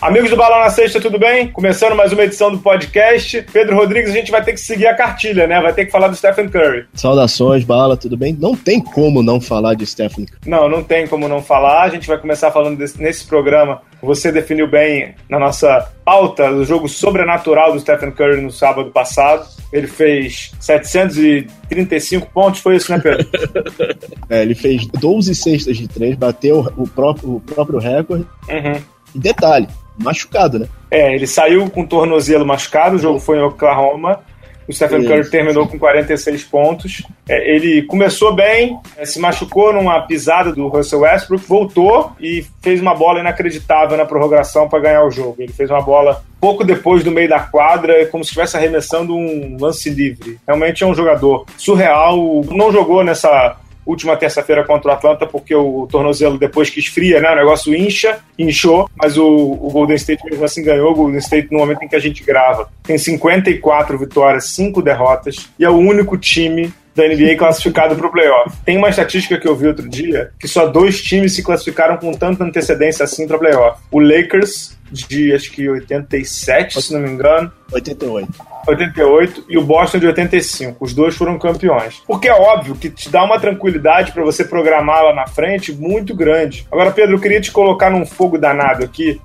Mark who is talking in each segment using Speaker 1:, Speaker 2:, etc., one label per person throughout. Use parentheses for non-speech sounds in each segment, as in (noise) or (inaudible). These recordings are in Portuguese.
Speaker 1: Amigos do Balão na Sexta, tudo bem? Começando mais uma edição do podcast. Pedro Rodrigues, a gente vai ter que seguir a cartilha, né? Vai ter que falar do Stephen Curry.
Speaker 2: Saudações, Bala, tudo bem? Não tem como não falar de Stephen Curry.
Speaker 1: Não, não tem como não falar. A gente vai começar falando desse, nesse programa. Você definiu bem na nossa pauta do jogo sobrenatural do Stephen Curry no sábado passado. Ele fez 735 pontos, foi isso, né, Pedro? (laughs)
Speaker 2: é, ele fez 12 cestas de três, bateu o próprio, o próprio recorde.
Speaker 1: Uhum.
Speaker 2: E detalhe, machucado, né?
Speaker 1: É, ele saiu com o tornozelo machucado, o jogo foi em Oklahoma. O Stephen Curry terminou com 46 pontos. É, ele começou bem, é, se machucou numa pisada do Russell Westbrook, voltou e fez uma bola inacreditável na prorrogação para ganhar o jogo. Ele fez uma bola pouco depois do meio da quadra, como se estivesse arremessando um lance livre. Realmente é um jogador surreal. Não jogou nessa última terça-feira contra o Atlanta, porque o tornozelo, depois que esfria, né, o negócio incha, inchou, mas o, o Golden State mesmo assim ganhou. O Golden State, no momento em que a gente grava, tem 54 vitórias, 5 derrotas, e é o único time da NBA classificado para o playoff. Tem uma estatística que eu vi outro dia que só dois times se classificaram com tanta antecedência assim para playoff. O Lakers de acho que 87, se não me engano.
Speaker 2: 88.
Speaker 1: 88 e o Boston de 85. Os dois foram campeões. Porque é óbvio que te dá uma tranquilidade para você programar lá na frente muito grande. Agora, Pedro, eu queria te colocar num fogo danado aqui,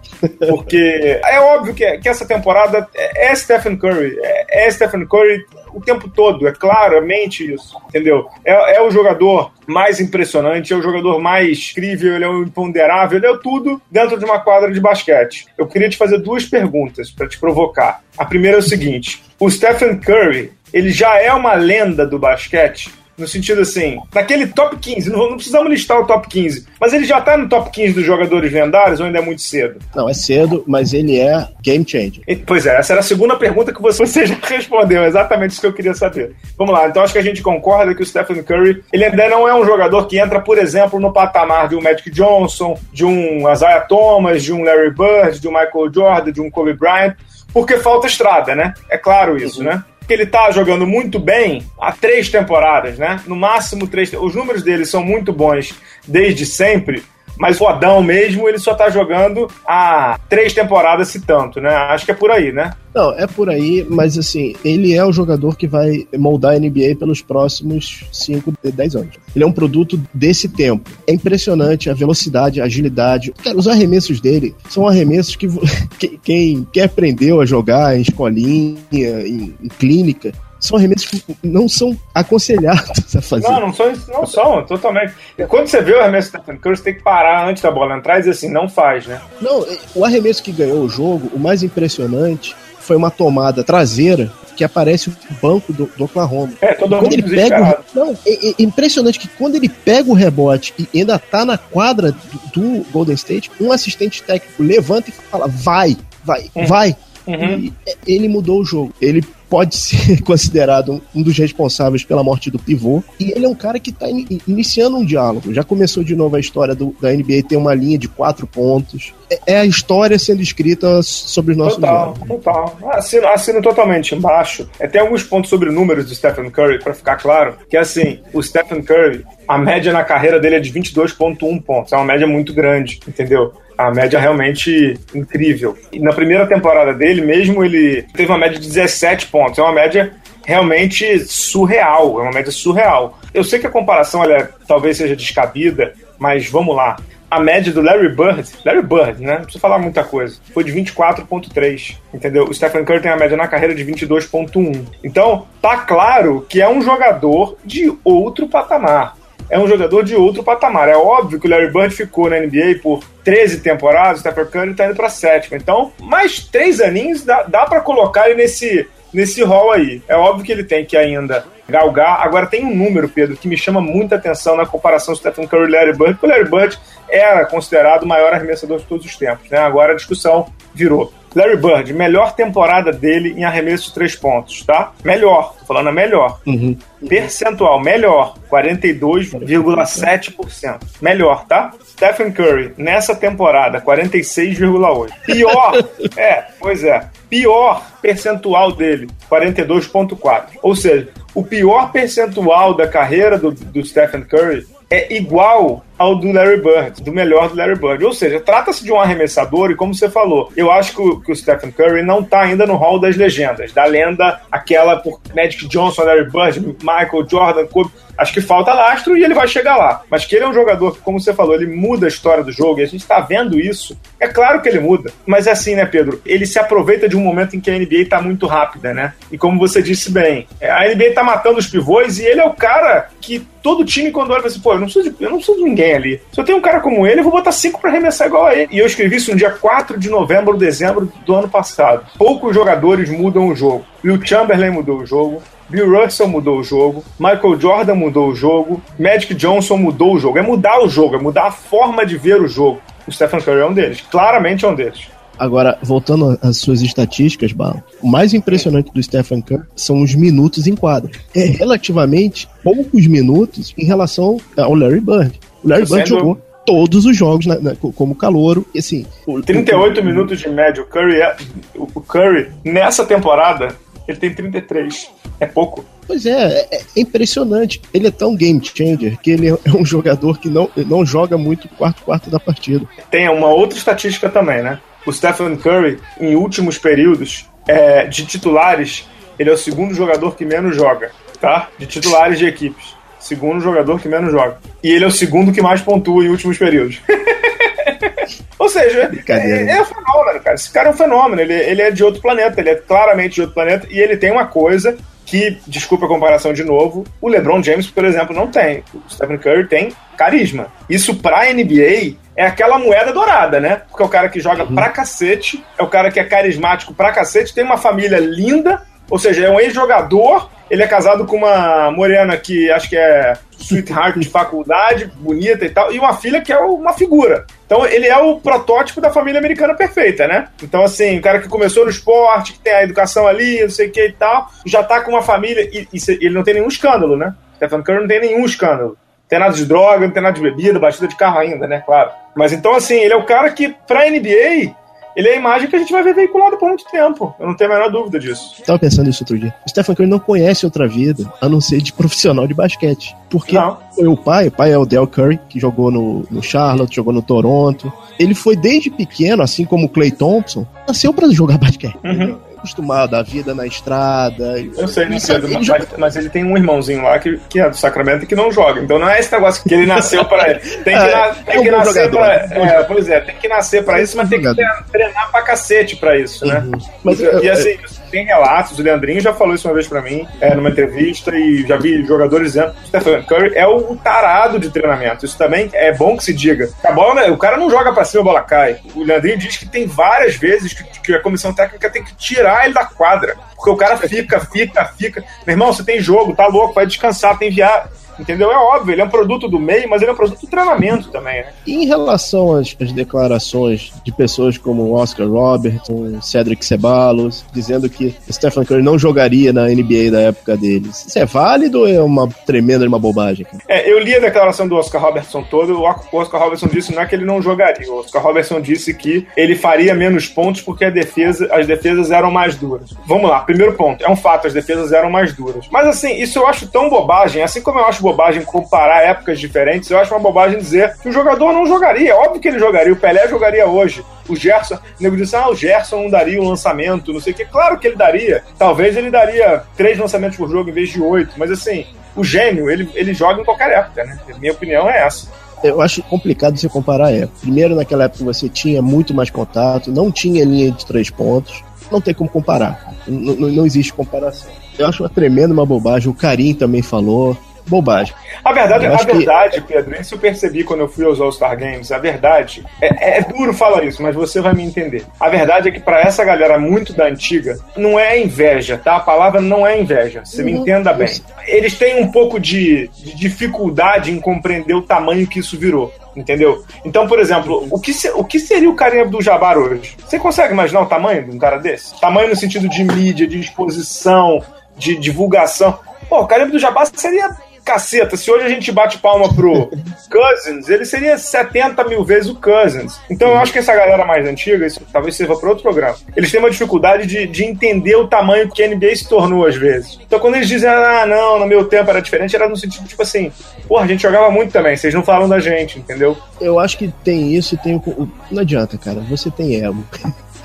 Speaker 1: porque (laughs) é óbvio que, que essa temporada é, é Stephen Curry. É, é Stephen Curry o tempo todo, é claramente isso, entendeu? É, é o jogador mais impressionante, é o jogador mais incrível, ele é o imponderável, ele é tudo dentro de uma quadra de basquete. Eu queria te fazer duas perguntas para te provocar. A primeira é o seguinte: o Stephen Curry, ele já é uma lenda do basquete? No sentido assim, naquele top 15, não, não, precisamos listar o top 15, mas ele já tá no top 15 dos jogadores lendários ou ainda é muito cedo?
Speaker 2: Não, é cedo, mas ele é game changer.
Speaker 1: E, pois é, essa era a segunda pergunta que você, (laughs) você já respondeu, exatamente isso que eu queria saber. Vamos lá, então acho que a gente concorda que o Stephen Curry, ele ainda não é um jogador que entra, por exemplo, no patamar de um Magic Johnson, de um Isaiah Thomas, de um Larry Bird, de um Michael Jordan, de um Kobe Bryant, porque falta estrada, né? É claro isso, uhum. né? Que ele tá jogando muito bem há três temporadas, né? No máximo três. Os números dele são muito bons desde sempre, mas o Adão mesmo, ele só tá jogando há três temporadas, se tanto, né? Acho que é por aí, né?
Speaker 2: Não, é por aí, mas assim, ele é o jogador que vai moldar a NBA pelos próximos 5, 10 anos. Ele é um produto desse tempo. É impressionante a velocidade, a agilidade. Cara, os arremessos dele são arremessos que, (laughs) quem, quem aprendeu a jogar em escolinha, em, em clínica, são arremessos que não são aconselhados a fazer.
Speaker 1: Não, não são, não são, totalmente. E quando você vê o arremesso do Stephen Curry, você tem que parar antes da bola entrar e dizer assim, não faz, né?
Speaker 2: Não, o arremesso que ganhou o jogo, o mais impressionante foi uma tomada traseira que aparece o banco do, do Oklahoma.
Speaker 1: É, todo
Speaker 2: quando ele pega o, Não, é, é, impressionante que quando ele pega o rebote e ainda tá na quadra do, do Golden State, um assistente técnico levanta e fala: vai, vai, uhum. vai. Uhum. ele mudou o jogo. Ele pode (laughs) ser considerado um dos responsáveis pela morte do pivô. E ele é um cara que está in iniciando um diálogo. Já começou de novo a história do, da NBA ter uma linha de quatro pontos. É, é a história sendo escrita sobre os nossos
Speaker 1: total, jogos. Total, assino, assino totalmente embaixo. É, tem alguns pontos sobre números do Stephen Curry, para ficar claro, que é assim, o Stephen Curry, a média na carreira dele é de 22.1 pontos. É uma média muito grande, entendeu? A média realmente incrível. E na primeira temporada dele, mesmo ele teve uma média de 17 pontos. É uma média realmente surreal, é uma média surreal. Eu sei que a comparação é, talvez seja descabida, mas vamos lá. A média do Larry Bird, Larry Bird, né? Não precisa falar muita coisa. Foi de 24.3, entendeu? O Stephen Curry tem a média na carreira de 22.1. Então, tá claro que é um jogador de outro patamar é um jogador de outro patamar. É óbvio que o Larry Bird ficou na NBA por 13 temporadas, o Stephen Curry está indo para sétima. Então, mais três aninhos dá, dá para colocar ele nesse, nesse rol aí. É óbvio que ele tem que ainda galgar. Agora tem um número, Pedro, que me chama muita atenção na comparação Stephen Curry e Larry Bird, porque o Larry Bird era considerado o maior arremessador de todos os tempos. Né? Agora a discussão virou. Larry Bird, melhor temporada dele em arremesso de três pontos, tá? Melhor, tô falando a melhor. Uhum. Percentual, melhor, 42,7%. Melhor, tá? Stephen Curry, nessa temporada, 46,8%. Pior, (laughs) é, pois é. Pior percentual dele, 42,4%. Ou seja, o pior percentual da carreira do, do Stephen Curry é igual ao do Larry Bird, do melhor do Larry Bird. Ou seja, trata-se de um arremessador e, como você falou, eu acho que o, que o Stephen Curry não está ainda no hall das legendas, da lenda aquela por Magic Johnson, Larry Bird, Michael Jordan, Kobe. Acho que falta lastro e ele vai chegar lá. Mas que ele é um jogador que, como você falou, ele muda a história do jogo e a gente está vendo isso. É claro que ele muda. Mas é assim, né, Pedro? Ele se aproveita de um momento em que a NBA está muito rápida, né? E como você disse bem, a NBA está matando os pivôs e ele é o cara que todo time, quando olha, fala assim, pô, eu não preciso de, eu não de ninguém ali. Se eu tenho um cara como ele, eu vou botar cinco para arremessar igual a ele. E eu escrevi isso no dia 4 de novembro, dezembro do ano passado. Poucos jogadores mudam o jogo. Will Chamberlain mudou o jogo. Bill Russell mudou o jogo, Michael Jordan mudou o jogo, Magic Johnson mudou o jogo. É mudar o jogo, é mudar a forma de ver o jogo. O Stephen Curry é um deles, claramente é um deles.
Speaker 2: Agora, voltando às suas estatísticas, Bala, o mais impressionante do Stephen Curry são os minutos em quadra. É relativamente poucos minutos em relação ao Larry Bird. O Larry Bird jogou todos os jogos na, na, como calouro. E assim,
Speaker 1: 38 o, minutos de média. O Curry, é, o Curry, nessa temporada, ele tem 33. É pouco.
Speaker 2: Pois é, é, é, impressionante. Ele é tão game changer que ele é um jogador que não, não joga muito quarto quarto da partida.
Speaker 1: Tem uma outra estatística também, né? O Stephen Curry, em últimos períodos é, de titulares, ele é o segundo jogador que menos joga, tá? De titulares de equipes. Segundo jogador que menos joga. E ele é o segundo que mais pontua em últimos períodos. (laughs) Ou seja, é, é um fenômeno, cara. Esse cara é um fenômeno. Ele, ele é de outro planeta. Ele é claramente de outro planeta. E ele tem uma coisa que, desculpa a comparação de novo, o LeBron James, por exemplo, não tem. O Stephen Curry tem carisma. Isso pra NBA é aquela moeda dourada, né? Porque é o cara que joga uhum. pra cacete, é o cara que é carismático pra cacete, tem uma família linda, ou seja, é um ex-jogador, ele é casado com uma morena que acho que é sweetheart de faculdade, bonita e tal, e uma filha que é uma figura. Então ele é o protótipo da família americana perfeita, né? Então, assim, o cara que começou no esporte, que tem a educação ali, não sei o que e tal, já tá com uma família, e, e ele não tem nenhum escândalo, né? Stephen Curry não tem nenhum escândalo. Não tem nada de droga, não tem nada de bebida, batida de carro ainda, né? Claro. Mas então, assim, ele é o cara que, pra NBA, ele é a imagem que a gente vai ver veiculada por muito tempo. Eu não tenho a menor dúvida disso.
Speaker 2: Eu tava pensando nisso outro dia. O Stephen Curry não conhece outra vida a não ser de (laughs) profissional de basquete. Porque não. foi o pai, o pai é o Del Curry, que jogou no, no Charlotte, jogou no Toronto. Ele foi desde pequeno, assim como o Clay Thompson, nasceu para jogar basquete. Uhum acostumado à vida na estrada.
Speaker 1: Eu sei, não sei, mas, joga... mas, ele tem um irmãozinho lá que, que é do Sacramento e que não joga. Então não é esse negócio que ele nasceu para ele. Tem que, (laughs) é, na, tem é um que nascer para. É, pois é, tem que nascer para isso, mas tem que treinar pra cacete para isso, né? Uhum. Mas, e, e assim, tem relatos, o Leandrinho já falou isso uma vez para mim, é, numa entrevista, e já vi jogadores dizendo Stephen Curry é o tarado de treinamento. Isso também é bom que se diga. A bola, o cara não joga para cima, a bola cai. O Leandrinho diz que tem várias vezes que, que a comissão técnica tem que tirar ele da quadra. Porque o cara fica, fica, fica. Meu irmão, você tem jogo, tá louco, vai descansar, tem viagem Entendeu? É óbvio, ele é um produto do meio, mas ele é um produto do treinamento também, né?
Speaker 2: Em relação às, às declarações de pessoas como Oscar Robertson, Cedric Ceballos, dizendo que Stephen Curry não jogaria na NBA da época deles, isso é válido ou é uma tremenda uma bobagem?
Speaker 1: É, eu li a declaração do Oscar Robertson todo, o Oscar Robertson disse não é que ele não jogaria, o Oscar Robertson disse que ele faria menos pontos porque a defesa, as defesas eram mais duras. Vamos lá, primeiro ponto, é um fato, as defesas eram mais duras. Mas assim, isso eu acho tão bobagem, assim como eu acho bobagem comparar épocas diferentes, eu acho uma bobagem dizer que o jogador não jogaria. É óbvio que ele jogaria, o Pelé jogaria hoje. O Gerson, o nego disse, ah, o Gerson não daria um lançamento, não sei o que. Claro que ele daria. Talvez ele daria três lançamentos por jogo em vez de oito, mas assim, o gênio, ele, ele joga em qualquer época, né? Minha opinião é essa
Speaker 2: eu acho complicado você comparar época. Primeiro, naquela época você tinha muito mais contato, não tinha linha de três pontos, não tem como comparar. N não existe comparação. Eu acho uma tremenda uma bobagem. O Karim também falou bobagem.
Speaker 1: A verdade, a verdade, que... Pedro, isso eu percebi quando eu fui aos All-Star Games. A verdade, é, é, duro falar isso, mas você vai me entender. A verdade é que para essa galera muito da antiga, não é inveja, tá? A palavra não é inveja. Você uhum. me entenda bem. Eles têm um pouco de, de dificuldade em compreender o tamanho que isso virou entendeu? Então, por exemplo, o que, se, o que seria o Karim do Jabbar hoje? Você consegue imaginar o tamanho de um cara desse? Tamanho no sentido de mídia, de exposição, de divulgação. Pô, o Karim do Jabbar seria caceta, se hoje a gente bate palma pro (laughs) Cousins, ele seria 70 mil vezes o Cousins. Então eu acho que essa galera mais antiga, isso talvez sirva para outro programa, eles têm uma dificuldade de, de entender o tamanho que a NBA se tornou às vezes. Então quando eles dizem, ah, não, no meu tempo era diferente, era no sentido tipo assim, porra, a gente jogava muito também, vocês não falam da gente, entendeu?
Speaker 2: Eu acho que tem isso e tem. Não adianta, cara, você tem ego.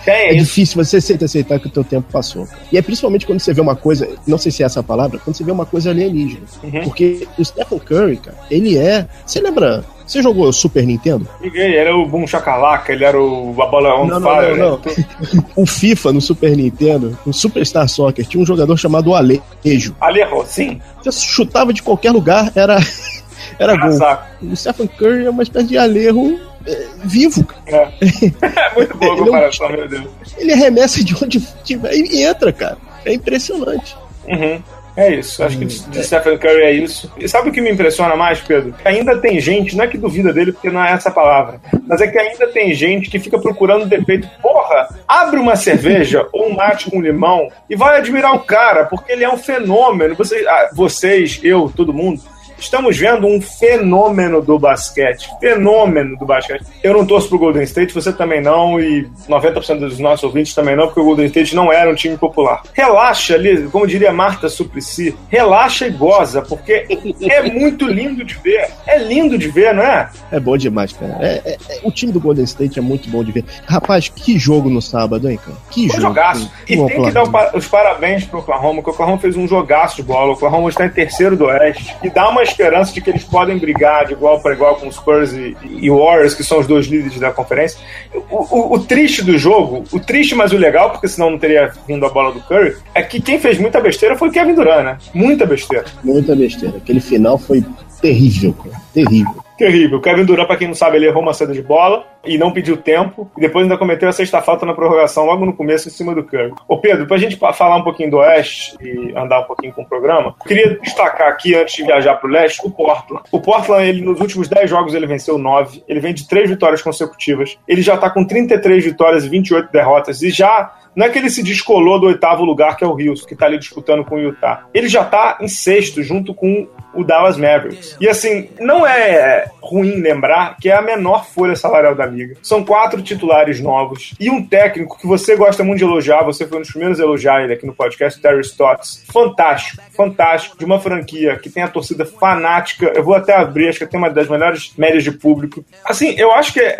Speaker 1: É,
Speaker 2: é difícil você aceitar que o teu tempo passou. E é principalmente quando você vê uma coisa, não sei se é essa a palavra, quando você vê uma coisa alienígena. Uhum. Porque o Stephen Curry, cara, ele é. Você lembra você jogou Super Nintendo?
Speaker 1: Joguei, era o Boom Chacalaca, ele era o a bola on
Speaker 2: não, fire. Não, não, né? o FIFA no Super Nintendo, o Superstar Soccer, tinha um jogador chamado Alejo.
Speaker 1: Alejo, sim.
Speaker 2: Você chutava de qualquer lugar, era, (laughs) era gol. O Stephen Curry é uma espécie de Alejo vivo.
Speaker 1: É. (laughs) é muito boa a comparação, é um, meu Deus.
Speaker 2: Ele arremessa de onde tiver e entra, cara. É impressionante.
Speaker 1: Uhum. É isso, acho que de, de Stephen Curry é isso. E sabe o que me impressiona mais, Pedro? Ainda tem gente, não é que duvida dele, porque não é essa palavra, mas é que ainda tem gente que fica procurando defeito. Porra, abre uma cerveja (laughs) ou um mate com limão e vai admirar o cara, porque ele é um fenômeno. Vocês, ah, vocês eu, todo mundo estamos vendo um fenômeno do basquete. Fenômeno do basquete. Eu não torço pro Golden State, você também não, e 90% dos nossos ouvintes também não, porque o Golden State não era um time popular. Relaxa ali, como diria Marta Suplicy, relaxa e goza, porque é muito lindo de ver. É lindo de ver, não é?
Speaker 2: É bom demais, cara. É, é, é, o time do Golden State é muito bom de ver. Rapaz, que jogo no sábado, hein, cara? Que jogo.
Speaker 1: jogaço. E tem que dar os parabéns pro Oklahoma, que o Oklahoma fez um jogaço de bola. O Oklahoma está em terceiro do Oeste. E dá uma esperança de que eles podem brigar de igual para igual com os Spurs e, e Warriors, que são os dois líderes da conferência. O, o, o, triste do jogo, o triste, mas o legal, porque senão não teria vindo a bola do Curry, é que quem fez muita besteira foi o Kevin Durant, né? Muita besteira.
Speaker 2: Muita besteira. Aquele final foi terrível, cara. Terrível.
Speaker 1: Terrível. Kevin Durant, pra quem não sabe, ele errou uma saída de bola e não pediu tempo. E depois ainda cometeu a sexta falta na prorrogação, logo no começo, em cima do Curry. Ô Pedro, pra gente falar um pouquinho do Oeste e andar um pouquinho com o programa, queria destacar aqui, antes de viajar pro Leste, o Portland. O Portland, ele, nos últimos 10 jogos, ele venceu 9. Ele vem de 3 vitórias consecutivas. Ele já tá com 33 vitórias e 28 derrotas. E já não é que ele se descolou do oitavo lugar, que é o Houston, que tá ali disputando com o Utah. Ele já tá em sexto, junto com o Dallas Mavericks. E assim, não é ruim lembrar que é a menor folha salarial da liga. São quatro titulares novos e um técnico que você gosta muito de elogiar, você foi um dos primeiros a elogiar ele aqui no podcast, Terry Stotts. Fantástico, fantástico, de uma franquia que tem a torcida fanática. Eu vou até abrir, acho que tem uma das melhores médias de público. Assim, eu acho que é,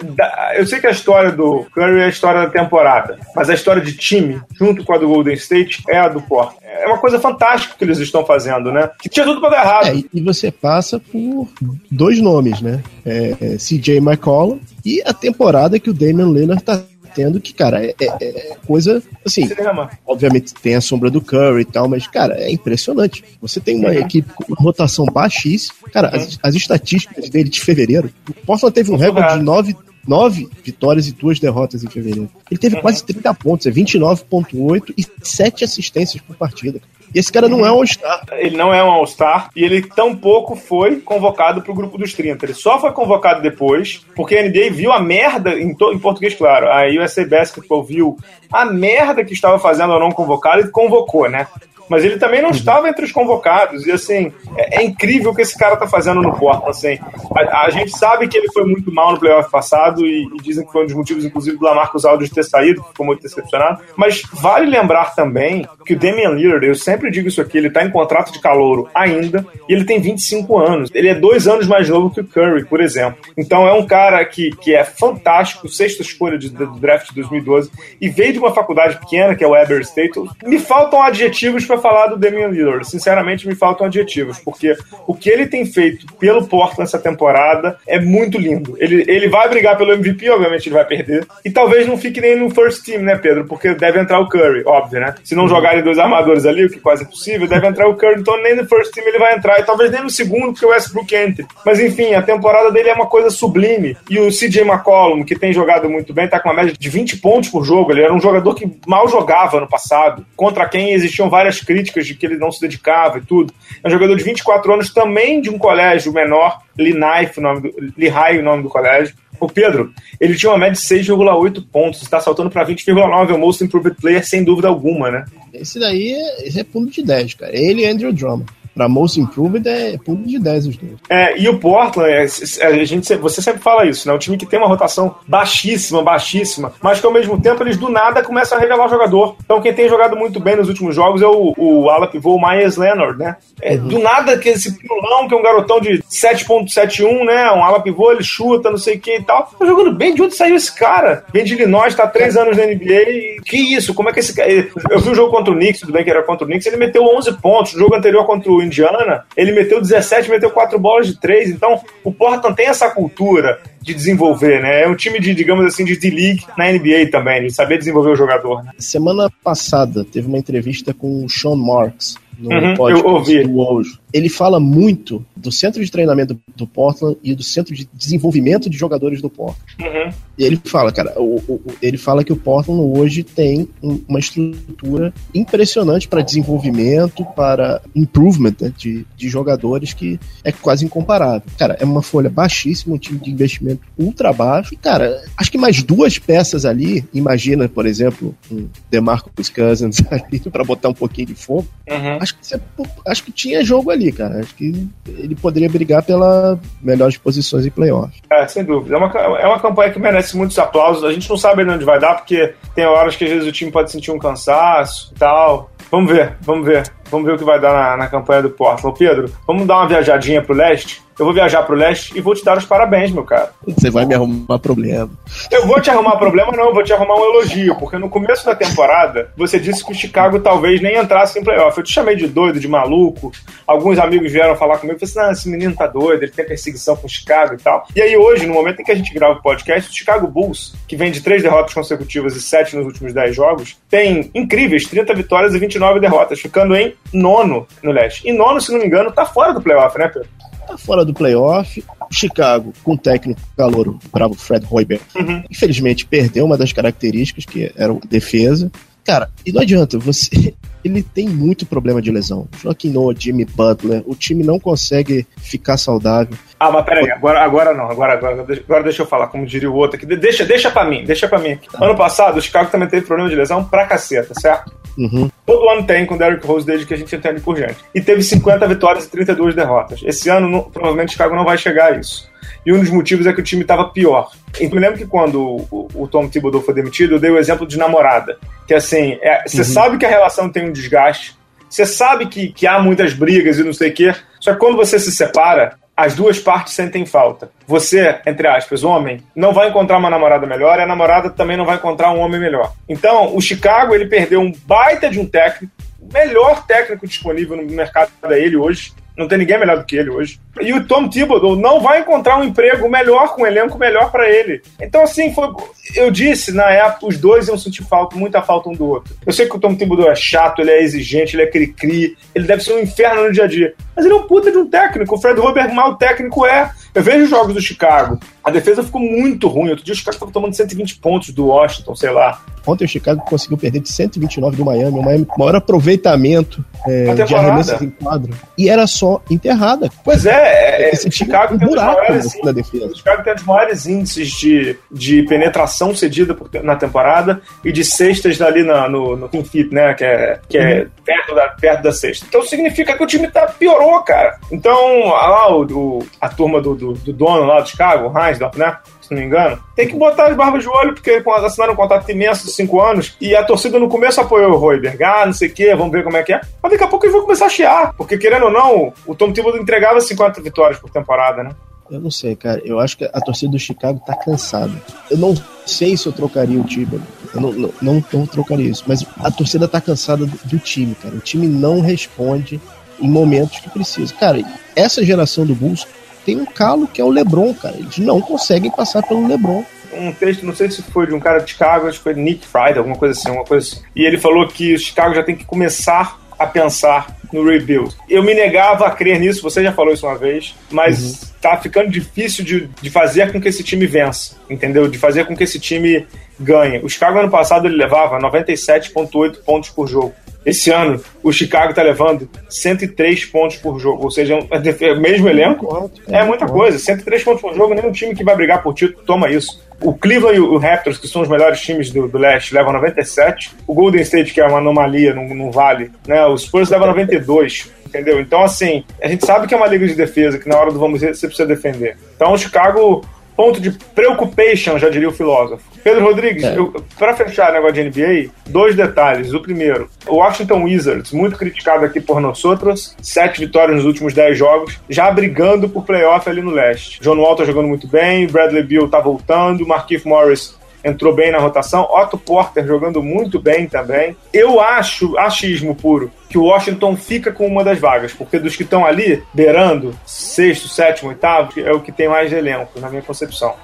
Speaker 1: eu sei que a história do Curry é a história da temporada, mas a história de time, junto com a do Golden State, é a do Portland. É uma coisa fantástica que eles estão fazendo, né? Que tinha tudo para dar errado.
Speaker 2: É, e você passa por dois nomes, né? É, é CJ McCollum e a temporada que o Damian Lillard tá tendo que, cara, é, é, é coisa assim. Cinema. Obviamente tem a sombra do Curry e tal, mas, cara, é impressionante. Você tem uma uhum. equipe com uma rotação baixíssima. Cara, uhum. as, as, estatísticas dele de fevereiro, o Portland teve um recorde de nove nove vitórias e duas derrotas em fevereiro. Ele teve uhum. quase 30 pontos, é 29,8 e sete assistências por partida. E esse cara não é um All-Star.
Speaker 1: Ele não é um All-Star e ele tampouco foi convocado pro grupo dos 30. Ele só foi convocado depois porque a NBA viu a merda, em, em português, claro. A USA Basketball viu a merda que estava fazendo ao não convocado e convocou, né? Mas ele também não uhum. estava entre os convocados. E assim, é, é incrível o que esse cara está fazendo no Portland. Assim, a, a, gente sabe que ele foi muito mal no playoff passado e, e, dizem que foi um dos motivos, inclusive, do Lamarcus Aldridge ter saído, ficou muito decepcionado. Mas vale lembrar também que o Damian Lillard, eu sempre digo isso aqui, ele está em contrato de calouro ainda e ele tem 25 anos. Ele é dois anos mais novo que o Curry, por exemplo. Então é um cara que, que é fantástico, sexta escolha de, do draft de 2012 e veio de uma faculdade pequena, que é o Weber State. Me faltam adjetivos para para falar do Damian Lillard. Sinceramente, me faltam adjetivos, porque o que ele tem feito pelo Portland essa temporada é muito lindo. Ele, ele vai brigar pelo MVP, obviamente ele vai perder. E talvez não fique nem no first team, né, Pedro? Porque deve entrar o Curry, óbvio, né? Se não uhum. jogarem dois armadores ali, o que é quase impossível, deve entrar o Curry. Então nem no first team ele vai entrar. E talvez nem no segundo, porque o Westbrook entre. Mas enfim, a temporada dele é uma coisa sublime. E o CJ McCollum, que tem jogado muito bem, tá com uma média de 20 pontos por jogo. Ele era um jogador que mal jogava no passado, contra quem existiam várias críticas de que ele não se dedicava e tudo. É um jogador de 24 anos, também de um colégio menor, Lehigh, o nome do, Lehigh, o nome do colégio. O Pedro, ele tinha uma média de 6,8 pontos, está saltando para 20,9, é o Most Improved Player, sem dúvida alguma, né?
Speaker 2: Esse daí é, é pulo de 10, cara. Ele e Andrew Drummond. Pra Most Improved é pulo de 10 os dois.
Speaker 1: É, e o Portland, é, é, a gente, você sempre fala isso, né? O time que tem uma rotação baixíssima, baixíssima, mas que ao mesmo tempo eles do nada começam a revelar o jogador. Então quem tem jogado muito bem nos últimos jogos é o, o ala Myers Leonard, né? É, uhum. Do nada que esse pilão, que é um garotão de 7.71, né? Um ala ele chuta, não sei o que e tal. Tá jogando bem, de onde saiu esse cara? Vem de Illinois, tá há três anos na NBA e que isso? Como é que esse cara... Eu vi o jogo contra o Knicks, tudo bem que era contra o Knicks, ele meteu 11 pontos. No jogo anterior contra o Indiana, ele meteu 17, meteu 4 bolas de 3. Então, o Portland tem essa cultura de desenvolver, né? É um time de, digamos assim, de D-League na NBA também, de saber desenvolver o jogador. Né?
Speaker 2: Semana passada teve uma entrevista com o Sean Marks no uhum, podcast do Woj ele fala muito do centro de treinamento do Portland e do centro de desenvolvimento de jogadores do Portland. Uhum. E ele fala, cara, o, o, ele fala que o Portland hoje tem uma estrutura impressionante para desenvolvimento, para improvement né, de, de jogadores que é quase incomparável. Cara, é uma folha baixíssima, um time de investimento ultra baixo. E, cara, acho que mais duas peças ali, imagina, por exemplo, um DeMarcus Cousins (laughs) ali para botar um pouquinho de fogo. Uhum. Acho, que, acho que tinha jogo ali cara. Acho que ele poderia brigar pela melhores posições em playoff.
Speaker 1: É, sem dúvida. É uma, é uma campanha que merece muitos aplausos. A gente não sabe ainda onde vai dar, porque tem horas que às vezes o time pode sentir um cansaço e tal. Vamos ver, vamos ver. Vamos ver o que vai dar na, na campanha do Portland. Pedro, vamos dar uma viajadinha pro leste? Eu vou viajar pro leste e vou te dar os parabéns, meu cara.
Speaker 2: Você vai me arrumar problema.
Speaker 1: Eu vou te arrumar problema, não, eu vou te arrumar um elogio, porque no começo da temporada você disse que o Chicago talvez nem entrasse em playoff. Eu te chamei de doido, de maluco. Alguns amigos vieram falar comigo e falaram assim: esse menino tá doido, ele tem perseguição com o Chicago e tal. E aí hoje, no momento em que a gente grava o podcast, o Chicago Bulls, que vem de três derrotas consecutivas e sete nos últimos dez jogos, tem incríveis 30 vitórias e 29 derrotas, ficando em nono no leste. E nono, se não me engano, tá fora do playoff, né, Pedro?
Speaker 2: tá fora do playoff. Chicago, com o técnico calor, o bravo Fred Hoiberg, uhum. infelizmente perdeu uma das características, que era a defesa. Cara, e não adianta, você. (laughs) Ele tem muito problema de lesão. Joaquim Noah, Jimmy Butler, o time não consegue ficar saudável.
Speaker 1: Ah, mas peraí, agora, agora não, agora, agora, agora deixa eu falar, como diria o outro aqui. Deixa, deixa pra mim, deixa pra mim. Tá. Ano passado, o Chicago também teve problema de lesão pra caceta, certo? Uhum. Todo ano tem com o Derrick Rose desde que a gente entende por gente. E teve 50 vitórias e 32 derrotas. Esse ano, não, provavelmente, o Chicago não vai chegar a isso. E um dos motivos é que o time estava pior. E me lembro que quando o, o, Tom Thibodeau foi demitido, eu dei o exemplo de namorada. Que assim, é, você é, uhum. sabe que a relação tem um desgaste, você sabe que, que há muitas brigas e não sei o quê, só que quando você se separa, as duas partes sentem falta. Você, entre aspas, homem, não vai encontrar uma namorada melhor e a namorada também não vai encontrar um homem melhor. Então, o Chicago, ele perdeu um baita de um técnico, melhor técnico disponível no mercado é ele hoje. Não tem ninguém melhor do que ele hoje. E o Tom Thibodeau não vai encontrar um emprego melhor, com um elenco melhor para ele. Então, assim, foi, eu disse na época, os dois iam sentir falta, muita falta um do outro. Eu sei que o Tom Thibodeau é chato, ele é exigente, ele é cri-cri, ele deve ser um inferno no dia a dia. Mas ele é um puta de um técnico. O Fred Hoiberg mal técnico é. Eu vejo os jogos do Chicago. A defesa ficou muito ruim. Outro dia o Chicago estava tomando 120 pontos do Washington, sei lá.
Speaker 2: Ontem o Chicago conseguiu perder de 129 do Miami. O Miami com maior aproveitamento é, de arremessos em quadro. E era só enterrada.
Speaker 1: Pois é, é esse Chicago um tem buraco maiores, na defesa. O Chicago tem os maiores índices de, de penetração cedida na temporada e de cestas ali na, no, no fit, né? Que é, que é uhum. perto, da, perto da cesta. Então significa que o time tá, piorou, cara. Então, lá o, o a turma do, do, do, dono lá do Chicago, o Heinz, né? se não me engano, tem que botar as barbas de olho, porque assinaram um contrato imenso de cinco anos, e a torcida no começo apoiou o Royberg, ah, não sei o quê, vamos ver como é que é. Mas daqui a pouco eles vão começar a chiar, porque querendo ou não, o Tom Thibodeau entregava 50 vitórias por temporada, né?
Speaker 2: Eu não sei, cara. Eu acho que a torcida do Chicago tá cansada. Eu não sei se eu trocaria o time. Eu não, não, não, não trocaria isso. Mas a torcida tá cansada do, do, time, cara. O time não responde em momentos que precisa. Cara, essa geração do Bulls tem um calo que é o LeBron, cara. Eles não conseguem passar pelo LeBron
Speaker 1: um texto, não sei se foi de um cara de Chicago, acho que foi Nick Friday, alguma coisa assim, alguma coisa assim. E ele falou que o Chicago já tem que começar a pensar no rebuild. Eu me negava a crer nisso, você já falou isso uma vez, mas uhum. tá ficando difícil de, de fazer com que esse time vença, entendeu? De fazer com que esse time ganhe. O Chicago ano passado ele levava 97,8 pontos por jogo. Esse ano, o Chicago está levando 103 pontos por jogo, ou seja, é, é mesmo elenco. É muita coisa. 103 pontos por jogo, nenhum time que vai brigar por título toma isso. O Cleveland e o Raptors, que são os melhores times do, do leste, levam 97. O Golden State, que é uma anomalia, não, não vale. Né? O Spurs leva 92. Entendeu? Então, assim, a gente sabe que é uma liga de defesa, que na hora do vamos ver, você precisa defender. Então, o Chicago ponto de preoccupation, já diria o filósofo. Pedro Rodrigues, é. para fechar o negócio de NBA, dois detalhes. O primeiro, o Washington Wizards, muito criticado aqui por nós outros, sete vitórias nos últimos dez jogos, já brigando por playoff ali no leste. John Wall tá jogando muito bem, Bradley Beal tá voltando, Marquinhos Morris entrou bem na rotação. Otto Porter jogando muito bem também. Eu acho, achismo puro, que o Washington fica com uma das vagas, porque dos que estão ali, beirando, sexto, sétimo, oitavo, é o que tem mais elenco, na minha concepção.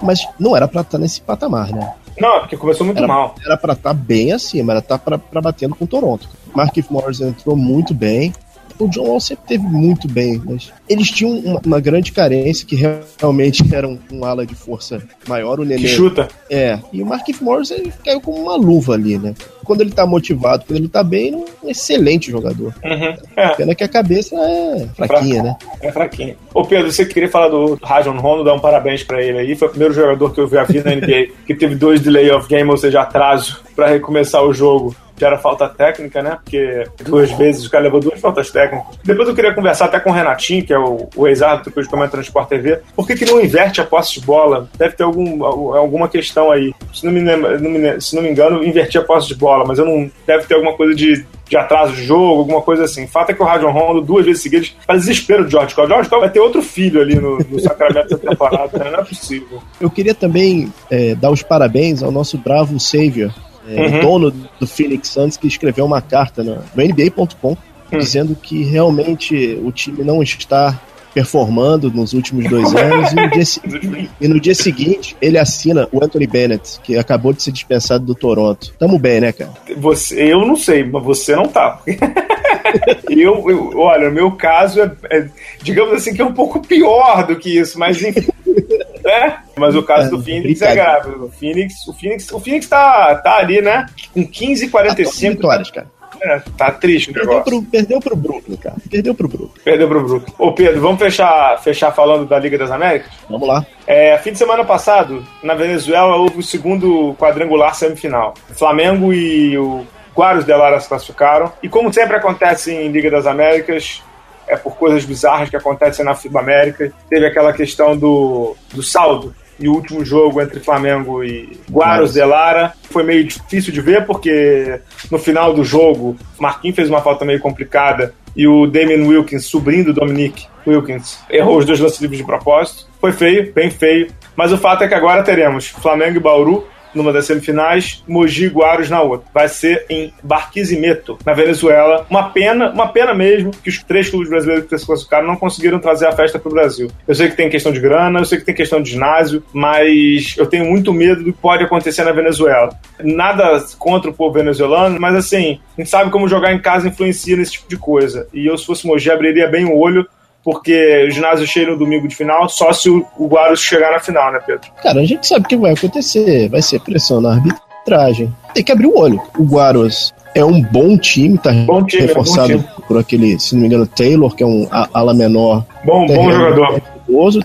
Speaker 2: Mas não era para estar tá nesse patamar, né?
Speaker 1: Não, porque começou muito
Speaker 2: era,
Speaker 1: mal.
Speaker 2: Era para estar tá bem acima, era estar tá para batendo com o Toronto. Markif Morris entrou muito bem o John Wall sempre teve muito bem, mas eles tinham uma, uma grande carência que realmente era um, um, ala de força maior, o Nenê.
Speaker 1: Que chuta.
Speaker 2: É, e o Marquinhos Morris ele caiu como uma luva ali, né? Quando ele tá motivado, quando ele tá bem, ele é um excelente jogador.
Speaker 1: Uhum. É.
Speaker 2: Pena que a cabeça é fraquinha, né?
Speaker 1: É fraquinha. Ô Pedro, você queria falar do Rajon Rondo, dar um parabéns pra ele aí. Foi o primeiro jogador que eu vi (laughs) a vida na NBA que teve dois delay of game, ou seja, atraso, para recomeçar o jogo que era falta técnica, né? Porque duas vezes o cara levou duas faltas técnicas. Depois eu queria conversar até com o Renatinho, que é o, o ex-árbitro que hoje comenta no Sport TV, por que, que não inverte a posse de bola? Deve ter algum, alguma questão aí. Se não, me, não me, se não me engano, invertir a posse de bola, mas eu não. Deve ter alguma coisa de de atraso de jogo, alguma coisa assim. O fato é que o Rajon Rondo, duas vezes seguidas, para desespero de George Cole. George Cole vai ter outro filho ali no, no Sacramento da temporada, né? não é possível.
Speaker 2: Eu queria também é, dar os parabéns ao nosso bravo Savior, é, uhum. o dono do Phoenix Suns, que escreveu uma carta no, no NBA.com uhum. dizendo que realmente o time não está performando nos últimos dois (laughs) anos e no, dia, e no dia seguinte ele assina o Anthony Bennett, que acabou de ser dispensado do Toronto. Tamo bem, né, cara?
Speaker 1: Você, eu não sei, mas você não tá. (laughs) eu, eu, olha, o meu caso é, é, digamos assim, que é um pouco pior do que isso, mas enfim. (laughs) né? Mas o caso é, do Phoenix é grave. O Phoenix, o Phoenix, o Phoenix tá, tá ali, né? Com 15 e 45.
Speaker 2: vitórias, cara.
Speaker 1: É, tá triste o
Speaker 2: perdeu negócio. Pro, perdeu pro Brooklyn, cara. Perdeu pro Brooklyn.
Speaker 1: Perdeu pro Brooklyn. Ô, Pedro, vamos fechar, fechar falando da Liga das Américas?
Speaker 2: Vamos lá.
Speaker 1: É, fim de semana passado, na Venezuela, houve o segundo quadrangular semifinal. Flamengo e o Guarus de Lara se classificaram. E como sempre acontece em Liga das Américas, é por coisas bizarras que acontecem na FIBA América. Teve aquela questão do, do saldo e o último jogo entre Flamengo e Guaros de Lara foi meio difícil de ver, porque no final do jogo, Marquinhos fez uma falta meio complicada e o Damien Wilkins, sobrinho do Dominic Wilkins, errou os dois lances livres de propósito. Foi feio, bem feio. Mas o fato é que agora teremos Flamengo e Bauru numa das semifinais, Mogi Guarus na outra. Vai ser em Barquisimeto, na Venezuela. Uma pena, uma pena mesmo que os três clubes brasileiros que se classificaram não conseguiram trazer a festa para o Brasil. Eu sei que tem questão de grana, eu sei que tem questão de ginásio, mas eu tenho muito medo do que pode acontecer na Venezuela. Nada contra o povo venezuelano, mas assim, a gente sabe como jogar em casa influencia nesse tipo de coisa. E eu, se fosse Mogi, abriria bem o olho porque o ginásio cheio no domingo de final, só se o, o Guarus chegar na final, né, Pedro?
Speaker 2: Cara, a gente sabe o que vai acontecer. Vai ser pressão na arbitragem. Tem que abrir o olho. O Guarus é um bom time, tá
Speaker 1: bom time,
Speaker 2: reforçado
Speaker 1: é bom
Speaker 2: por aquele, se não me engano, Taylor, que é um ala menor.
Speaker 1: Bom, bom jogador.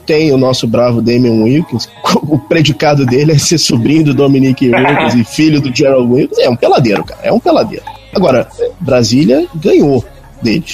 Speaker 2: Tem o nosso bravo Damian Wilkins. (laughs) O predicado dele é ser sobrinho do Dominic Wilkins (laughs) e filho do Gerald Wilkins. É um peladeiro, cara. É um peladeiro. Agora, Brasília ganhou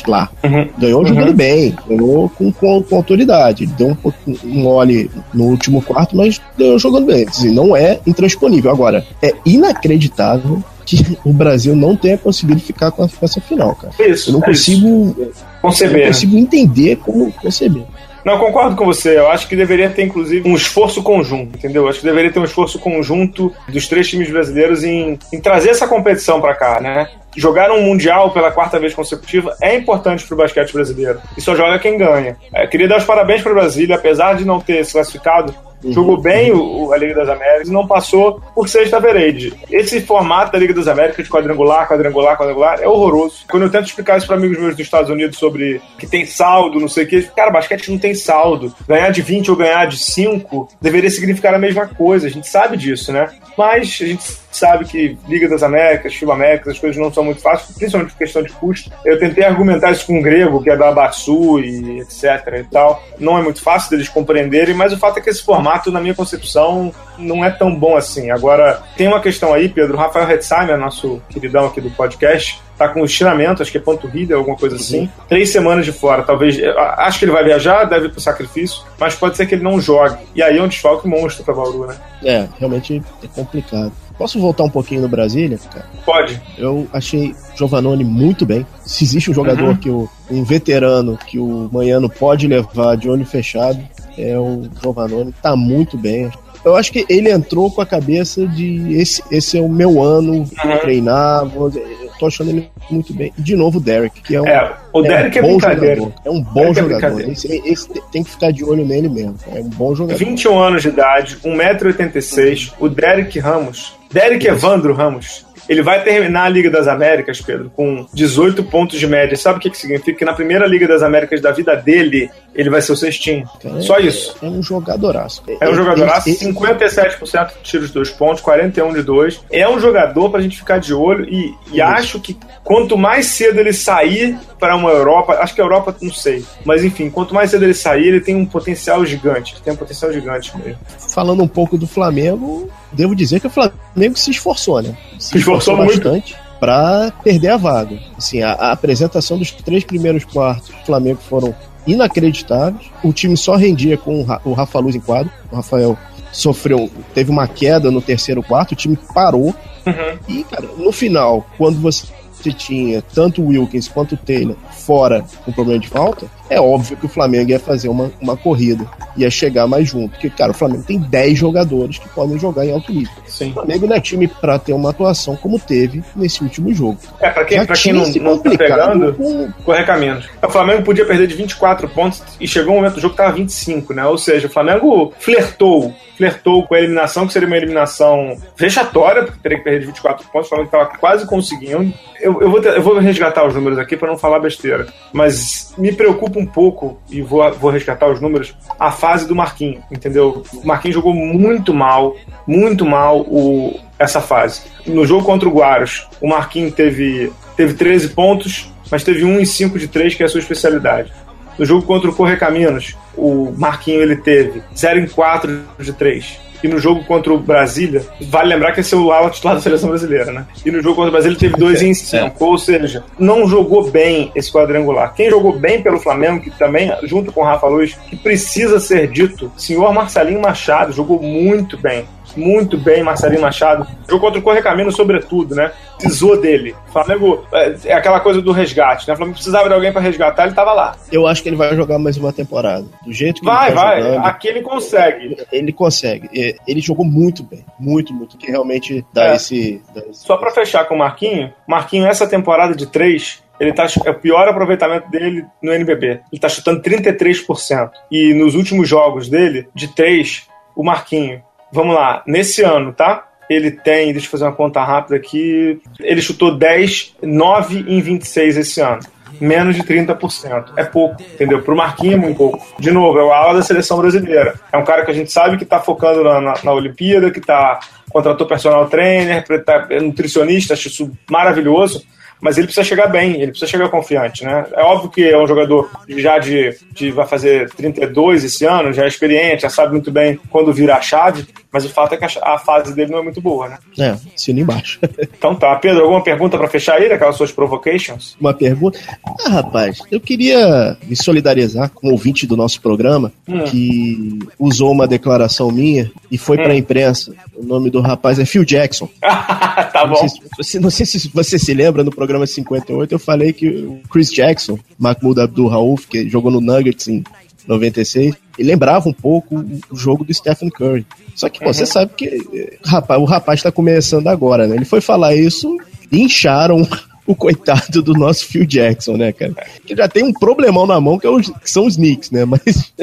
Speaker 2: lá. Uhum. Ganhou uhum. jogando bem, ganhou com, com, com autoridade. Deu um, um mole no último quarto, mas ganhou jogando bem. Assim, não é intransponível. Agora, é inacreditável que (laughs) o Brasil não tenha conseguido ficar com, essa final, cara.
Speaker 1: Isso,
Speaker 2: eu não
Speaker 1: é
Speaker 2: consigo
Speaker 1: isso. conceber. Eu
Speaker 2: não consigo entender como conceber.
Speaker 1: Não, concordo com você. Eu acho que deveria ter, inclusive, um esforço conjunto, entendeu? Eu acho que deveria ter um esforço conjunto dos três times brasileiros em, em trazer essa competição para cá, né? Jogar um Mundial pela quarta vez consecutiva é importante para o basquete brasileiro. E só joga quem ganha. É, queria dar os parabéns para o Brasília, apesar de não ter se classificado. Jogou bem o, o, a Liga das Américas e não passou por sexta verede. Esse formato da Liga das Américas de quadrangular, quadrangular, quadrangular é horroroso. Quando eu tento explicar isso para amigos meus dos Estados Unidos sobre que tem saldo, não sei o que, cara, basquete não tem saldo. Ganhar de 20 ou ganhar de 5 deveria significar a mesma coisa. A gente sabe disso, né? Mas a gente sabe que Liga das Américas, FIBA Américas, as coisas não são muito fáceis, principalmente por questão de custo. Eu tentei argumentar isso com um grego, que é da Batsu e etc e tal. Não é muito fácil deles compreenderem, mas o fato é que esse formato, na minha concepção, não é tão bom assim. Agora, tem uma questão aí, Pedro. O Rafael Hetzheimer, nosso queridão aqui do podcast, tá com estiramento, acho que é panturrilha, alguma coisa assim. Uhum. Três semanas de fora, talvez. Acho que ele vai viajar, deve ir pro sacrifício, mas pode ser que ele não jogue. E aí é um desfalque monstro pra Bauru, né?
Speaker 2: É, realmente é complicado. Posso voltar um pouquinho no Brasília? Cara?
Speaker 1: Pode.
Speaker 2: Eu achei Giovanoni muito bem. Se existe um jogador uhum. que o, um veterano que o Manhano pode levar de olho fechado, é o Giovanoni. Tá muito bem. Eu acho que ele entrou com a cabeça de esse, esse é o meu ano, uhum. treinar, vou, eu tô achando ele muito bem. De novo o Derek, que é um,
Speaker 1: é, o Derek é, um é bom jogador.
Speaker 2: É um bom é jogador. É esse, esse, tem que ficar de olho nele mesmo. É um bom jogador.
Speaker 1: 21 anos de idade, 1,86m, o Derek Ramos. Derek Evandro Ramos ele vai terminar a Liga das Américas, Pedro, com 18 pontos de média. Sabe o que, que significa? Que na primeira Liga das Américas da vida dele, ele vai ser o cestinho. É, Só isso.
Speaker 2: É um jogadoraço.
Speaker 1: É um jogadoraço. 57% de tiros de dois pontos, 41 de dois. É um jogador pra gente ficar de olho e, e acho que quanto mais cedo ele sair para uma Europa, acho que a Europa não sei, mas enfim, quanto mais cedo ele sair, ele tem um potencial gigante. Tem um potencial gigante mesmo.
Speaker 2: Falando um pouco do Flamengo, devo dizer que o Flamengo se esforçou, né?
Speaker 1: Se esforçou, esforçou bastante
Speaker 2: para perder a vaga. Assim, a, a, apresentação dos três primeiros quartos do Flamengo foram inacreditáveis. O time só rendia com o Rafa Luz em quadro. O Rafael sofreu, teve uma queda no terceiro quarto, o time parou. Uhum. E, cara, no final, quando você tinha tanto o Wilkins quanto o Taylor fora com problema de falta, é óbvio que o Flamengo ia fazer uma, uma corrida, ia chegar mais junto. Porque, cara, o Flamengo tem 10 jogadores que podem jogar em alto nível. Sim. O Flamengo não é time para ter uma atuação como teve nesse último jogo.
Speaker 1: É, pra quem, pra quem não, não tá pegando, com... correr caminhos. O Flamengo podia perder de 24 pontos e chegou um momento do jogo que tava 25, né? Ou seja, o Flamengo flertou flertou com a eliminação, que seria uma eliminação vexatória, porque teria que perder de 24 pontos, falando que estava quase conseguindo. Eu, eu, vou ter, eu vou resgatar os números aqui para não falar besteira, mas me preocupa um pouco, e vou, vou resgatar os números, a fase do Marquinhos, entendeu? O Marquinhos jogou muito mal, muito mal o, essa fase. No jogo contra o Guaros, o Marquinhos teve, teve 13 pontos, mas teve 1 em 5 de 3, que é a sua especialidade. No jogo contra o Correcaminos, o Marquinho ele teve 0 em 4 de 3. E no jogo contra o Brasília, vale lembrar que esse é o ala titular da seleção brasileira, né? E no jogo contra o Brasília teve 2 em 5. É. Ou seja, não jogou bem esse quadrangular. Quem jogou bem pelo Flamengo, que também, junto com o Rafa Luz, que precisa ser dito, senhor Marcelinho Machado jogou muito bem muito bem Marcelinho Machado. Jogou contra o Correcamino, sobretudo, né? Precisou dele. O Flamengo é, é aquela coisa do resgate, né? O Flamengo precisava de alguém para resgatar, ele tava lá.
Speaker 2: Eu acho que ele vai jogar mais uma temporada. Do jeito que
Speaker 1: vai,
Speaker 2: ele tá
Speaker 1: vai.
Speaker 2: Jogando,
Speaker 1: Aqui ele consegue.
Speaker 2: Ele consegue. Ele jogou muito bem, muito, muito. Que realmente dá, é. esse, dá esse.
Speaker 1: Só para fechar com o Marquinho, Marquinho, essa temporada de três, ele tá, é o pior aproveitamento dele no NBB. Ele tá chutando 33%. E nos últimos jogos dele, de três, o Marquinho Vamos lá, nesse ano, tá? Ele tem, deixa eu fazer uma conta rápida aqui. Ele chutou 10, 9 em 26 esse ano. Menos de 30%. É pouco, entendeu? Pro Marquinhos é muito pouco. De novo, é o ala da seleção brasileira. É um cara que a gente sabe que tá focando na, na, na Olimpíada, que tá contratou personal trainer, tá, é nutricionista, acho isso maravilhoso mas ele precisa chegar bem, ele precisa chegar confiante, né? É óbvio que é um jogador já de, de vai fazer 32 esse ano, já é experiente, já sabe muito bem quando virar a chave, mas o fato é que a, fase dele não é muito boa, né?
Speaker 2: É, assina embaixo. (laughs)
Speaker 1: então tá. Pedro, alguma pergunta para fechar aí, aquelas suas provocations?
Speaker 2: Uma pergunta? Ah, rapaz, eu queria me solidarizar com o ouvinte do nosso programa hum. que usou uma declaração minha e foi hum. pra imprensa. O nome do rapaz é Phil Jackson. (laughs)
Speaker 1: tá não
Speaker 2: bom. Sei se, não sei se você se lembra no programa programa 58, eu falei que o Chris Jackson, Mahmoud Abdul Rauf, que jogou no Nuggets em 96, e lembrava um pouco o jogo do Stephen Curry. Só que uhum. você sabe que eh, rapaz, o rapaz está começando agora, né? Ele foi falar isso e incharam (laughs) o coitado do nosso Phil Jackson, né, cara? Que já tem um problemão na mão que, é os, que são os Knicks, né? (laughs) Mas.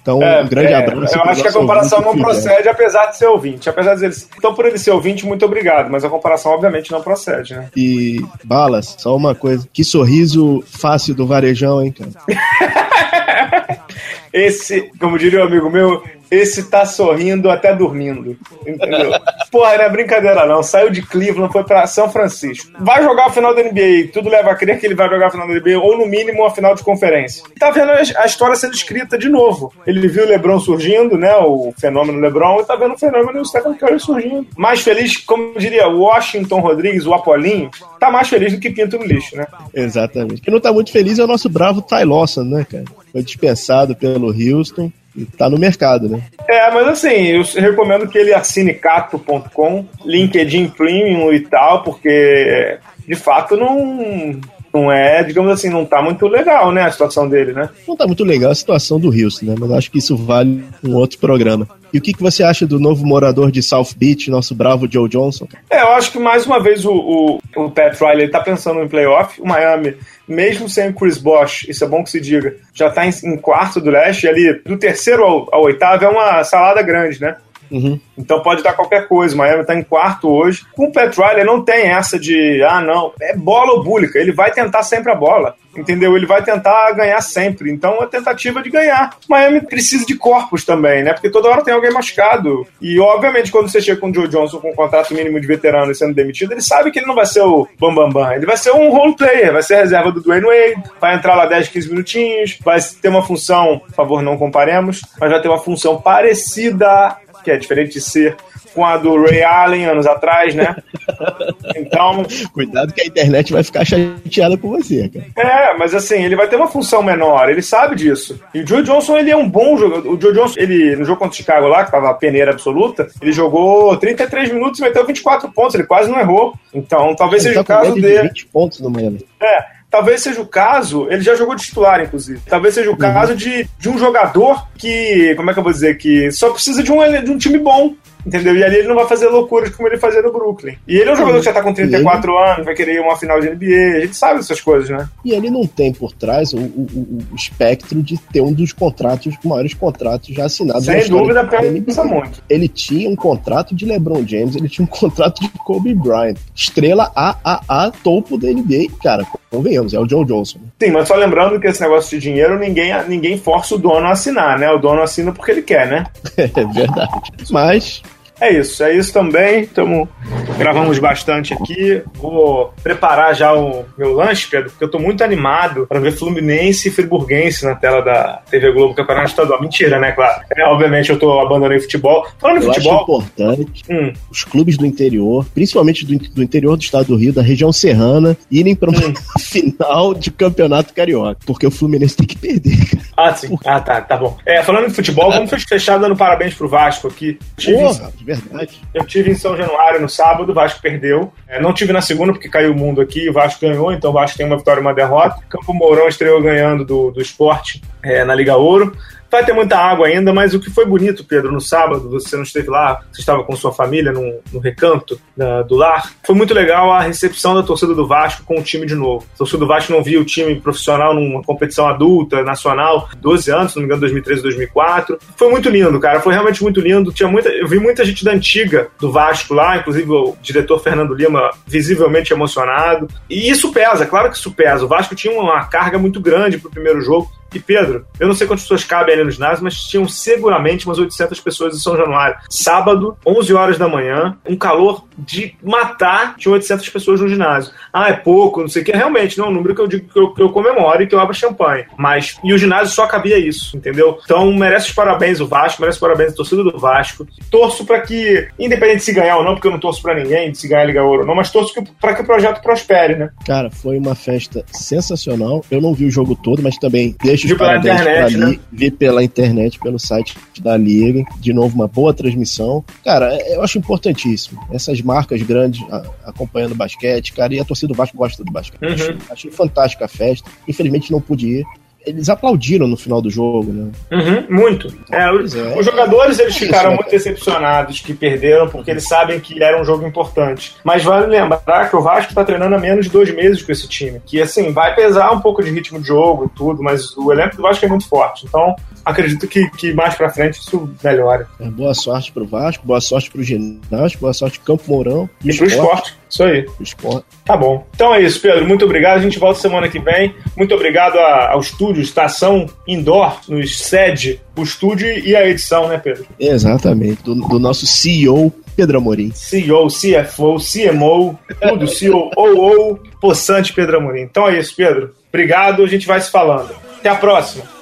Speaker 2: Então, é, um grande é, abraço.
Speaker 1: Eu acho que a comparação não procede, apesar de ser ouvinte. Apesar de eles. Então, por ele ser ouvinte, muito obrigado. Mas a comparação, obviamente, não procede, né?
Speaker 2: E, Balas, só uma coisa. Que sorriso fácil do varejão, hein, cara? (laughs)
Speaker 1: Esse, como diria um amigo meu, esse tá sorrindo até dormindo. Entendeu? Porra, não é brincadeira não. Saiu de Cleveland, foi pra São Francisco. Vai jogar a final da NBA. Tudo leva a crer que ele vai jogar a final da NBA, ou no mínimo a final de conferência. Tá vendo a história sendo escrita de novo. Ele viu o LeBron surgindo, né? O fenômeno LeBron, e tá vendo o fenômeno do Stephen Curry surgindo. Mais feliz, como diria Washington Rodrigues, o Apolinho, tá mais feliz do que pinto no lixo, né?
Speaker 2: Exatamente. Quem não tá muito feliz é o nosso bravo Ty Lawson, né, cara? Foi dispensado pelo Houston tá no mercado, né?
Speaker 1: É, mas assim, eu recomendo que ele assine cato.com, LinkedIn Premium e tal, porque de fato não não é, digamos assim, não tá muito legal, né, a situação dele, né?
Speaker 2: Não tá muito legal a situação do Houston, né? Mas acho que isso vale um outro programa. E o que, que você acha do novo morador de South Beach, nosso bravo Joe Johnson?
Speaker 1: É, eu acho que mais uma vez o, o, o Pat Riley tá pensando em playoff. O Miami, mesmo sem o Chris Bosh, isso é bom que se diga, já tá em, em quarto do leste, e ali do terceiro ao, ao oitavo é uma salada grande, né? Uhum. Então pode dar qualquer coisa. O Miami está em quarto hoje. Com o Pat Riley não tem essa de, ah, não, é bola ou búlica. Ele vai tentar sempre a bola. Entendeu? Ele vai tentar ganhar sempre. Então é tentativa de ganhar. Miami precisa de corpos também, né? Porque toda hora tem alguém machucado. E obviamente, quando você chega com o Joe Johnson com um contrato mínimo de veterano e sendo demitido, ele sabe que ele não vai ser o bambambam. Bam, bam. Ele vai ser um role player, vai ser a reserva do Dwayne Wade, vai entrar lá 10, 15 minutinhos, vai ter uma função, por favor, não comparemos, mas vai ter uma função parecida que é diferente de ser com a do Ray Allen anos atrás, né?
Speaker 2: Então. Cuidado que a internet vai ficar chateada com você, cara.
Speaker 1: É, mas assim, ele vai ter uma função menor, ele sabe disso. E o Joe Johnson, ele é um bom jogador. O Joe Johnson, ele, no jogo contra o Chicago lá, que tava a peneira absoluta, ele jogou 33 minutos e meteu 24 pontos, ele quase não errou. Então, talvez ele seja tá o caso dele. 20
Speaker 2: pontos no Miami.
Speaker 1: É, talvez seja o caso, ele já jogou de titular, inclusive. Talvez seja o uhum. caso de, de um jogador que, como é que eu vou dizer, que só precisa de um, de um time bom. Entendeu? E ali ele não vai fazer loucuras como ele fazia no Brooklyn. E ele é um jogador que já tá com 34 ele... anos, vai querer uma final de NBA, a gente sabe dessas coisas, né?
Speaker 2: E ele não tem por trás o, o, o espectro de ter um dos contratos, maiores contratos já assinados.
Speaker 1: Sem dúvida, pensa muito.
Speaker 2: Ele tinha um contrato de LeBron James, ele tinha um (laughs) contrato de Kobe Bryant. Estrela AAA, topo da NBA, cara, convenhamos, é o Joe Johnson.
Speaker 1: Sim, mas só lembrando que esse negócio de dinheiro, ninguém, ninguém força o dono a assinar, né? O dono assina porque ele quer, né? (laughs)
Speaker 2: é verdade. Mas
Speaker 1: é isso, é isso também. Tamo, gravamos bastante aqui. Vou preparar já o meu lanche, Pedro, porque eu tô muito animado para ver Fluminense e Friburguense na tela da TV Globo Campeonato Estadual. Mentira, né, claro. É, obviamente eu tô abandonando futebol. Falando em futebol.
Speaker 2: Acho importante hum. os clubes do interior, principalmente do, do, interior do estado do Rio, da região serrana, irem para uma hum. (laughs) final de campeonato carioca. Porque o Fluminense tem que perder, cara.
Speaker 1: Ah, sim. Ah, tá, tá bom. É, falando em futebol, vamos fechar dando parabéns pro Vasco aqui.
Speaker 2: Porra, verdade.
Speaker 1: Eu tive em São Januário no sábado, o Vasco perdeu. É, não tive na segunda porque caiu o mundo aqui, o Vasco ganhou, então o Vasco tem uma vitória e uma derrota. Campo Mourão estreou ganhando do, do esporte é, na Liga Ouro. Vai ter muita água ainda, mas o que foi bonito, Pedro, no sábado, você não esteve lá, você estava com sua família no, recanto da, do lar, foi muito legal a recepção da torcida do Vasco com o time de novo. A torcida do Vasco não via o time profissional numa competição adulta, nacional, 12 anos, se não me engano, 2013, 2004. Foi muito lindo, cara, foi realmente muito lindo. Tinha muita, eu vi muita gente da antiga do Vasco lá, inclusive o diretor Fernando Lima visivelmente emocionado. E isso pesa, claro que isso pesa. O Vasco tinha uma carga muito grande pro primeiro jogo e Pedro, eu não sei quantas pessoas cabem ali no ginásio, mas tinham seguramente umas 800 pessoas em São Januário. Sábado, 11 horas da manhã, um calor de matar, tinha 800 pessoas no ginásio. Ah, é pouco, não sei o que. Realmente, não é um número que eu digo que eu, que eu comemoro e que eu abro champanhe. Mas, e o ginásio só cabia isso, entendeu? Então, merece os parabéns o Vasco, merece os parabéns a torcida do Vasco. Torço para que, independente de se ganhar ou não, porque eu não torço para ninguém, de se ganhar Liga Ouro ou não, mas torço para que o projeto prospere, né?
Speaker 2: Cara, foi uma festa sensacional. Eu não vi o jogo todo, mas também deixo
Speaker 1: vi pela internet, né?
Speaker 2: Vi pela internet, pelo site da Liga. De novo, uma boa transmissão. Cara, eu acho importantíssimo. Essas marcas grandes a, acompanhando o basquete, cara, e a torcida do Vasco gosta do basquete. Uhum. Achei, achei fantástica a festa. Infelizmente não pude ir. Eles aplaudiram no final do jogo, né?
Speaker 1: Uhum, muito. É, é, os jogadores eles ficaram muito decepcionados que perderam, porque eles sabem que era um jogo importante. Mas vale lembrar que o Vasco está treinando há menos de dois meses com esse time. Que assim, vai pesar um pouco de ritmo de jogo e tudo, mas o elenco do Vasco é muito forte. Então, acredito que, que mais pra frente isso melhora.
Speaker 2: É, boa sorte pro Vasco, boa sorte pro ginásio, boa sorte pro Campo Mourão.
Speaker 1: E, e pro esporte. Isso aí. Esporte. Tá bom. Então é isso, Pedro. Muito obrigado. A gente volta semana que vem. Muito obrigado a, ao estúdio Estação Indoor, nos cede o estúdio e a edição, né, Pedro?
Speaker 2: Exatamente. Do, do nosso CEO, Pedro Amorim.
Speaker 1: CEO, CFO, CMO, tudo, COO, Poçante Pedro Amorim. Então é isso, Pedro. Obrigado. A gente vai se falando. Até a próxima.